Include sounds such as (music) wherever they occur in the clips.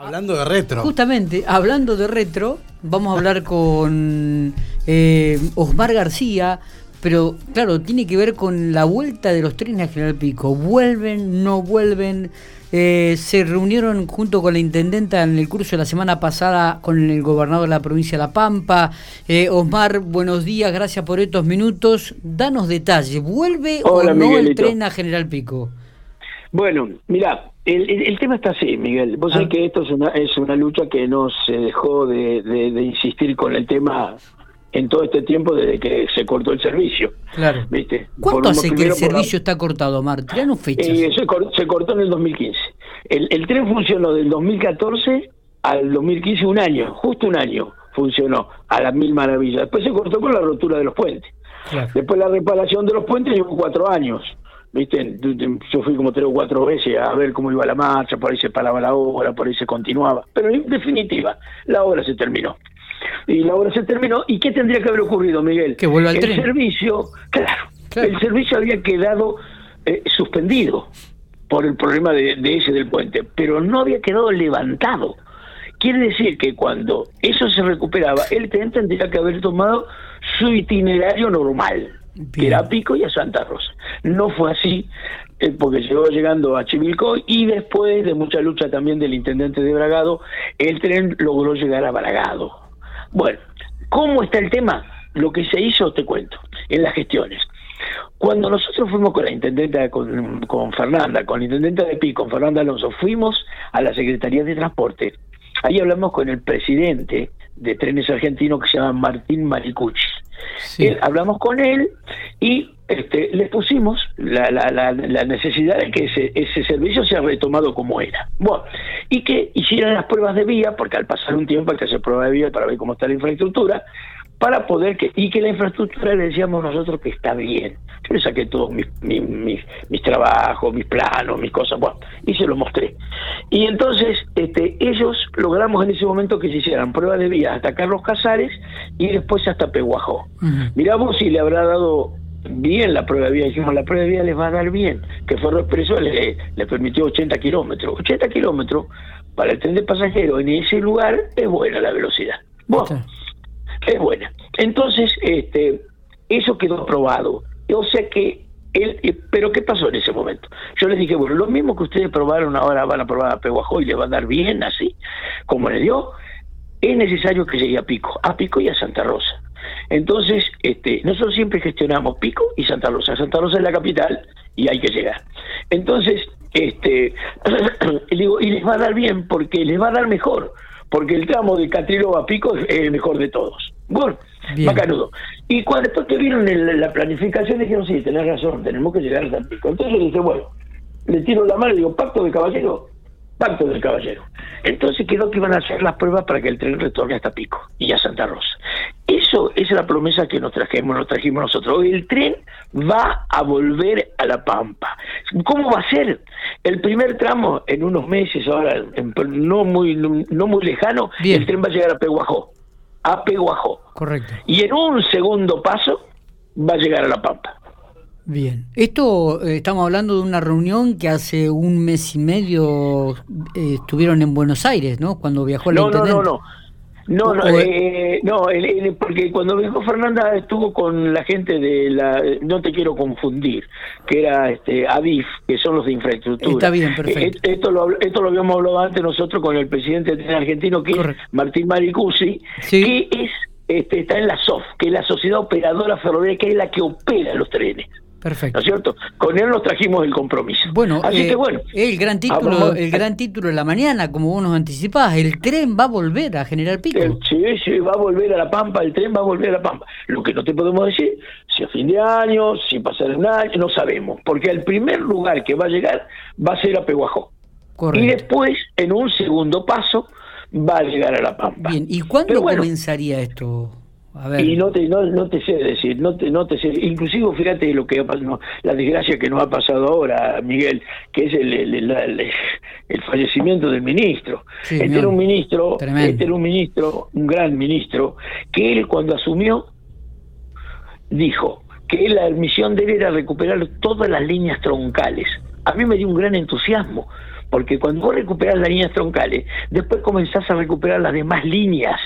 Hablando de retro. Justamente, hablando de retro, vamos a hablar con eh, Osmar García, pero claro, tiene que ver con la vuelta de los trenes a General Pico. ¿Vuelven? ¿No vuelven? Eh, se reunieron junto con la intendenta en el curso de la semana pasada con el gobernador de la provincia de La Pampa. Eh, Osmar, buenos días, gracias por estos minutos. Danos detalles, ¿vuelve o no el tren a General Pico? Bueno, mira, el, tema está así, Miguel. Vos sabés ah. que esto es una, es una lucha que no se dejó de, insistir con el tema en todo este tiempo desde que se cortó el servicio. Claro. ¿Viste? ¿Cuánto hace que el servicio está cortado, Mar? no fechas. Eh, se, cortó en el 2015. El, el tren funcionó del 2014 al 2015 un año, justo un año funcionó a las mil maravillas. Después se cortó con la rotura de los puentes. Después la reparación de los puentes llevó cuatro años. ¿Viste? Yo fui como tres o cuatro veces a ver cómo iba la marcha, por ahí se paraba la obra, por ahí se continuaba. Pero en definitiva, la obra se terminó. Y la obra se terminó. ¿Y qué tendría que haber ocurrido, Miguel? Que vuelva al el servicio, claro, el servicio había quedado eh, suspendido por el problema de, de ese del puente, pero no había quedado levantado. Quiere decir que cuando eso se recuperaba, el tren tendría que haber tomado su itinerario normal que era Pico y a Santa Rosa. No fue así, eh, porque llegó llegando a Chivilcoy y después de mucha lucha también del intendente de Bragado, el tren logró llegar a Bragado. Bueno, ¿cómo está el tema? Lo que se hizo, te cuento, en las gestiones. Cuando nosotros fuimos con la intendenta, con, con Fernanda, con la intendenta de Pico, con Fernanda Alonso, fuimos a la Secretaría de Transporte. Ahí hablamos con el presidente de Trenes Argentinos que se llama Martín Maricucci. Hablamos con él y este, le pusimos la, la, necesidad de que ese, ese servicio sea retomado como era. Bueno, y que hicieran las pruebas de vía, porque al pasar un tiempo hay que hacer pruebas de vía para ver cómo está la infraestructura, para poder que, y que la infraestructura le decíamos nosotros que está bien. Yo le saqué todos mis, mis, trabajos, mis planos, mis cosas, bueno, y se lo mostré. Y entonces este, ellos logramos en ese momento que se hicieran pruebas de vía hasta Carlos Casares y después hasta Peguajó. Miramos si le habrá dado bien la prueba de vía, dijimos la prueba de vía les va a dar bien, que Ferro Expreso le, le permitió 80 kilómetros. 80 kilómetros para el tren de pasajeros en ese lugar es buena la velocidad. Bueno, es buena. Entonces, este, eso quedó aprobado. O sea que, él, eh, pero ¿qué pasó en ese momento? Yo les dije, bueno, lo mismo que ustedes probaron ahora van a probar a Peguajó y le va a dar bien así, como le dio, es necesario que llegue a Pico, a Pico y a Santa Rosa. Entonces, este, nosotros siempre gestionamos Pico y Santa Rosa. Santa Rosa es la capital y hay que llegar. Entonces, este, (clears throat) digo, y les va a dar bien porque les va a dar mejor, porque el tramo de Catrilo a Pico es el mejor de todos. Bueno, bacanudo. Y cuando después que vieron la planificación dijeron, sí, tenés razón, tenemos que llegar hasta Pico. Entonces le dije, bueno, le tiro la mano y digo, pacto de caballero, pacto del caballero. Entonces quedó que iban a hacer las pruebas para que el tren retorne hasta Pico y a Santa Rosa. Eso es la promesa que nos trajimos, nos trajimos nosotros. El tren va a volver a La Pampa. ¿Cómo va a ser? El primer tramo, en unos meses, ahora no muy no muy lejano, el tren va a llegar a Peguajó a Peguajó. Correcto. Y en un segundo paso va a llegar a La Pampa. Bien, esto eh, estamos hablando de una reunión que hace un mes y medio eh, estuvieron en Buenos Aires, ¿no? Cuando viajó la no, No, no, no. No, no, eh, no porque cuando viajó Fernanda estuvo con la gente de la, no te quiero confundir, que era este ADIF, que son los de infraestructura. Está bien, perfecto. Eh, esto lo, esto lo habíamos hablado antes nosotros con el presidente argentino, que es Martín Maricusi, que es este, está en la SOF, que es la Sociedad Operadora Ferroviaria, que es la que opera los trenes. Perfecto. ¿No es cierto? Con él nos trajimos el compromiso. Bueno, Así que eh, bueno. El gran título, el gran título de la mañana, como vos nos anticipabas, el tren va a volver a General Pico. sí, sí, va a volver a La Pampa, el tren va a volver a La Pampa. Lo que no te podemos decir, si a fin de año, si pasará un año, no sabemos, porque el primer lugar que va a llegar va a ser a Peguajó. Y después, en un segundo paso, va a llegar a La Pampa. Bien, ¿y cuándo comenzaría esto? Y no te, no, no te sé decir, no te, no te sé, inclusive fíjate lo que la desgracia que nos ha pasado ahora, Miguel, que es el, el, fallecimiento del ministro. este era un ministro, este era un ministro, un gran ministro, que él cuando asumió dijo que la misión de él era recuperar todas las líneas troncales. A mí me dio un gran entusiasmo, porque cuando vos recuperás las líneas troncales, después comenzás a recuperar las demás líneas.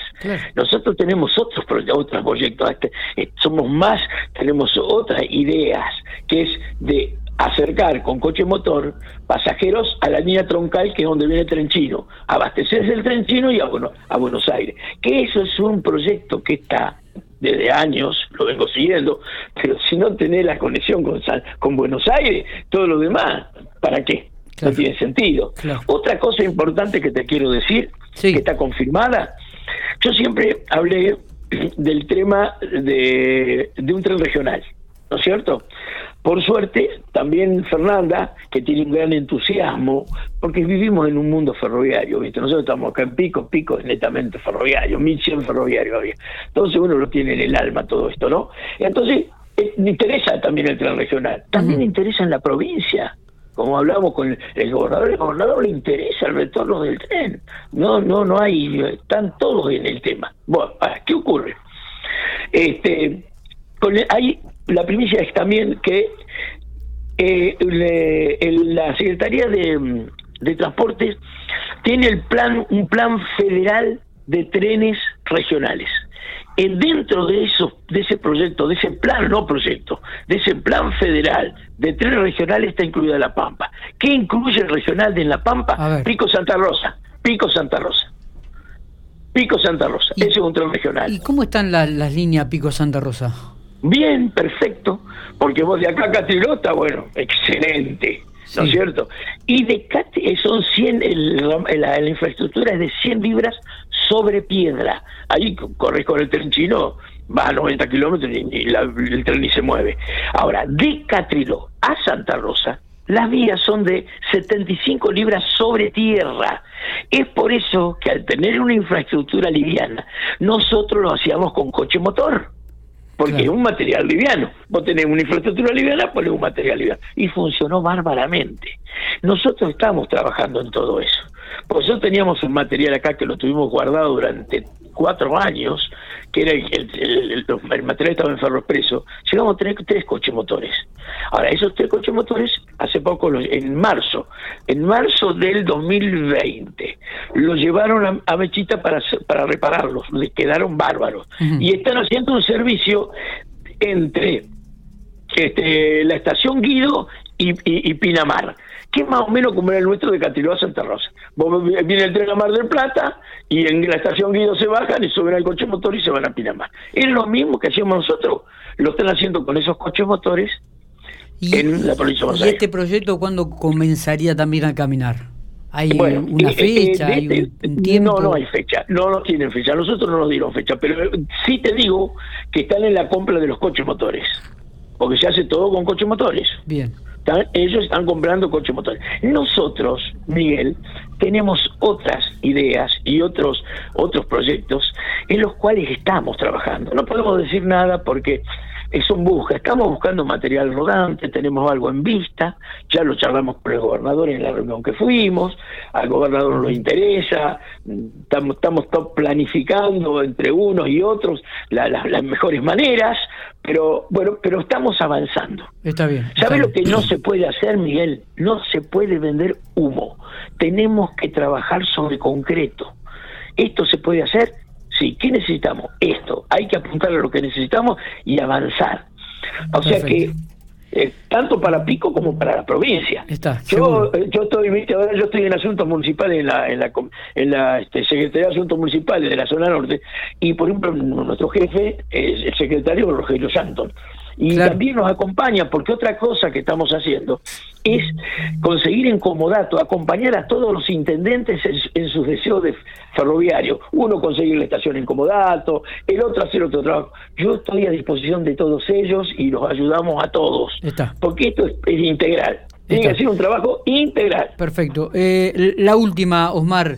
Nosotros tenemos otros, otros proyectos, este, eh, somos más, tenemos otras ideas, que es de acercar con coche motor pasajeros a la línea troncal que es donde viene el tren chino, abastecerse el tren chino y a, a Buenos Aires. Que eso es un proyecto que está desde años, lo vengo siguiendo, pero si no tenés la conexión con, con Buenos Aires, todo lo demás, ¿para qué? No tiene sentido. Otra cosa importante que te quiero decir, que está confirmada, yo siempre hablé (clears throat) del tema de, de un tren regional. ¿no es cierto? Por suerte, también Fernanda, que tiene un gran entusiasmo, porque vivimos en un mundo ferroviario, ¿viste? Nosotros estamos acá en Pico, Pico es netamente ferroviario, 1100 ferroviario había. Entonces uno lo tiene en el alma todo esto, ¿no? Entonces, eh, me interesa también el tren regional, también interesa en la provincia. Como hablamos con el gobernador, el gobernador le interesa el retorno del tren. No, no, no hay, están todos en el tema. Bueno, ¿qué ocurre? Este, con hay la primicia es también que eh, la Secretaría de, Transportes tiene el plan, un plan federal de trenes regionales. En dentro de eso, de ese proyecto, de ese plan, no proyecto, de ese plan federal de trenes regionales está incluida La Pampa. ¿Qué incluye el regional de La Pampa? Pico Santa Rosa. Pico Santa Rosa. Pico Santa Rosa. Ese es un tren regional. ¿Y cómo están las líneas Pico Santa Rosa? Bien, perfecto, porque vos de acá a Catrilota, bueno, excelente, ¿no es cierto? Y de eh, son 100, la, infraestructura es de 100 libras sobre piedra. Ahí corres con el tren chino, va a 90 kilómetros y, el tren ni se mueve. Ahora, de Catriló a Santa Rosa, las vías son de 75 libras sobre tierra. Es por eso que al tener una infraestructura liviana, nosotros lo hacíamos con coche motor porque es un material liviano. Vos tenés una infraestructura liviana, ponés un material liviano. Y funcionó bárbaramente. Nosotros estamos trabajando en todo eso. Por eso teníamos un material acá que lo tuvimos guardado durante cuatro años, que era el, el, material estaba en ferro expreso, llegamos a tener tres coches motores. Ahora, esos tres coches motores, hace poco, en marzo, en marzo del 2020, los llevaron a, Mechita para, para repararlos, les quedaron bárbaros. Y están haciendo un servicio entre este, la estación Guido y Pinamar que es más o menos como era el nuestro de Catiló a Santa Rosa. viene el tren a Mar del Plata y en la estación Guido se bajan y suben al coche motor y se van a Pinamar. Es lo mismo que hacíamos nosotros, lo están haciendo con esos coches motores en la provincia de ¿Y este proyecto cuándo comenzaría también a caminar? ¿Hay una eh, eh, fecha? ¿Hay un, tiempo? No, no hay fecha. No, no tienen fecha. Nosotros no nos dieron fecha. Pero sí te digo que están en la compra de los coches motores. Porque se hace todo con coches motores. Bien ellos están comprando coches motores. Nosotros, Miguel, tenemos otras ideas y otros otros proyectos en los cuales estamos trabajando. No podemos decir nada porque es un busca. Estamos buscando material rodante, tenemos algo en vista, ya lo charlamos con el gobernador en la reunión que fuimos, al gobernador nos interesa, estamos, estamos planificando entre unos y otros las mejores maneras, pero bueno, pero estamos avanzando. Está bien. ¿Sabes lo que no se puede hacer, Miguel? No se puede vender humo. Tenemos que trabajar sobre concreto. Esto se puede hacer Sí, ¿qué necesitamos? Esto. Hay que apuntar a lo que necesitamos y avanzar. O sea que eh, tanto para Pico como para la provincia. Está, yo, eh, yo estoy, ahora yo estoy en asuntos municipales en la, en la, en la este, Secretaría de Asuntos Municipales de la zona norte y por ejemplo nuestro jefe es el secretario Rogelio Santos y también nos acompaña, porque otra cosa que estamos haciendo es conseguir en comodato, acompañar a todos los intendentes en, sus deseos de ferroviario. Uno conseguir la estación en comodato, el otro hacer otro trabajo. Yo estoy a disposición de todos ellos y los ayudamos a todos. Porque esto es, integral. Tiene que ser un trabajo integral. Perfecto. Eh, la última, Osmar.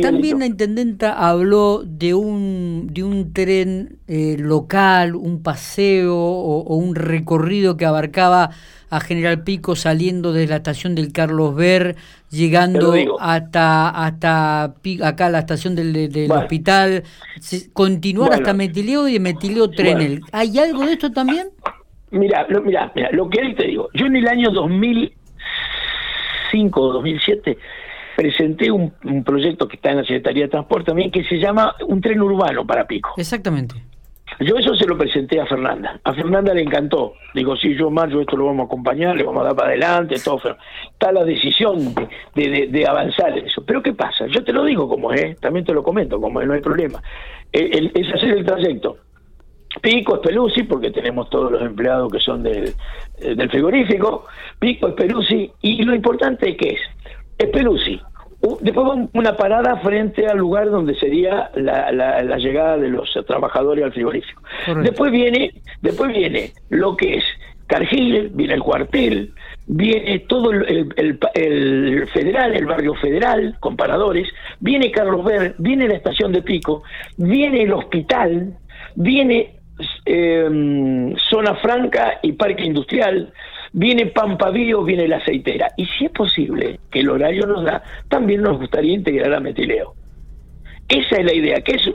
También la intendenta habló de un, de un tren eh, local, un paseo o, un recorrido que abarcaba a General Pico saliendo de la estación del Carlos Ver, llegando hasta hasta acá la estación del, hospital, continuar hasta Metileo y de Metileo Trenel. ¿Hay algo de esto también? Mira, lo, mira, mira, lo que te digo, yo en el año 2000 2005 o 2007 presenté un, proyecto que está en la Secretaría de Transporte también que se llama un tren urbano para Pico. Exactamente. Yo eso se lo presenté a Fernanda. A Fernanda le encantó. Digo, sí, yo, Mario, esto lo vamos a acompañar, le vamos a dar para adelante, todo. Está la decisión de, avanzar en eso. Pero ¿qué pasa? Yo te lo digo como es, también te lo comento como es, no hay problema. es hacer el trayecto. Pico, Pelusi, porque tenemos todos los empleados que son del, eh, del frigorífico. Pico, Pelusi. Y lo importante que es, Pelusi. Después una parada frente al lugar donde sería la, la, llegada de los trabajadores al frigorífico. Después viene, después viene lo que es Cargill, viene el cuartel, viene todo el, el, federal, el barrio federal, con paradores, viene Carlos Ver, viene la estación de Pico, viene el hospital, viene eh, zona franca y parque industrial, viene Pampavío, viene la aceitera. Y si es posible, que el horario nos da, también nos gustaría integrar a Metileo. Esa es la idea, que es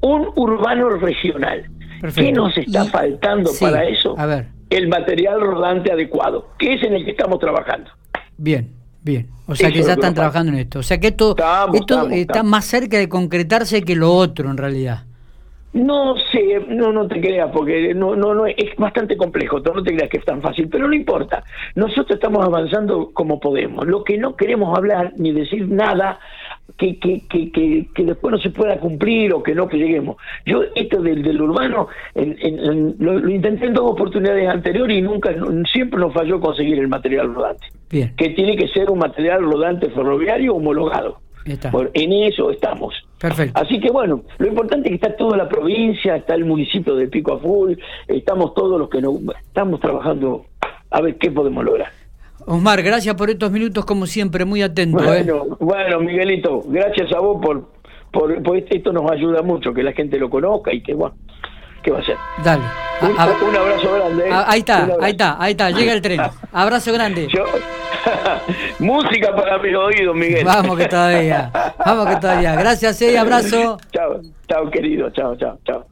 un urbano regional. ¿Qué nos está faltando para eso? A ver. El material rodante adecuado, que es en el que estamos trabajando. Bien, bien. O sea que ya están trabajando en esto. O sea que esto, esto está más cerca de concretarse que lo otro en realidad. No sé, no, no te creas, porque no, no, no, es bastante complejo, no te creas que es tan fácil, pero no importa. Nosotros estamos avanzando como podemos. Lo que no queremos hablar ni decir nada que, que, que, que, después no se pueda cumplir o que no que lleguemos. Yo esto del, del urbano lo, intenté en dos oportunidades anteriores y nunca, siempre nos falló conseguir el material rodante. Que tiene que ser un material rodante ferroviario homologado en eso estamos. Perfecto. Así que bueno, lo importante es que está toda la provincia, está el municipio de Pico a Full, estamos todos los que no, estamos trabajando a ver qué podemos lograr. Osmar, gracias por estos minutos como siempre, muy atento. ¿eh? Bueno, bueno Miguelito, gracias a vos por, por, por, esto nos ayuda mucho, que la gente lo conozca y que bueno, ¿qué va a ser? Dale. Un, abrazo grande. ¿eh? Ahí está, ahí está, ahí está, llega el tren. (laughs) Abrazo grande. (laughs) Música para mis oídos, Miguel. Vamos que todavía. Vamos que todavía. Gracias, eh, abrazo. Chao, chao, querido. Chao, chao, chao.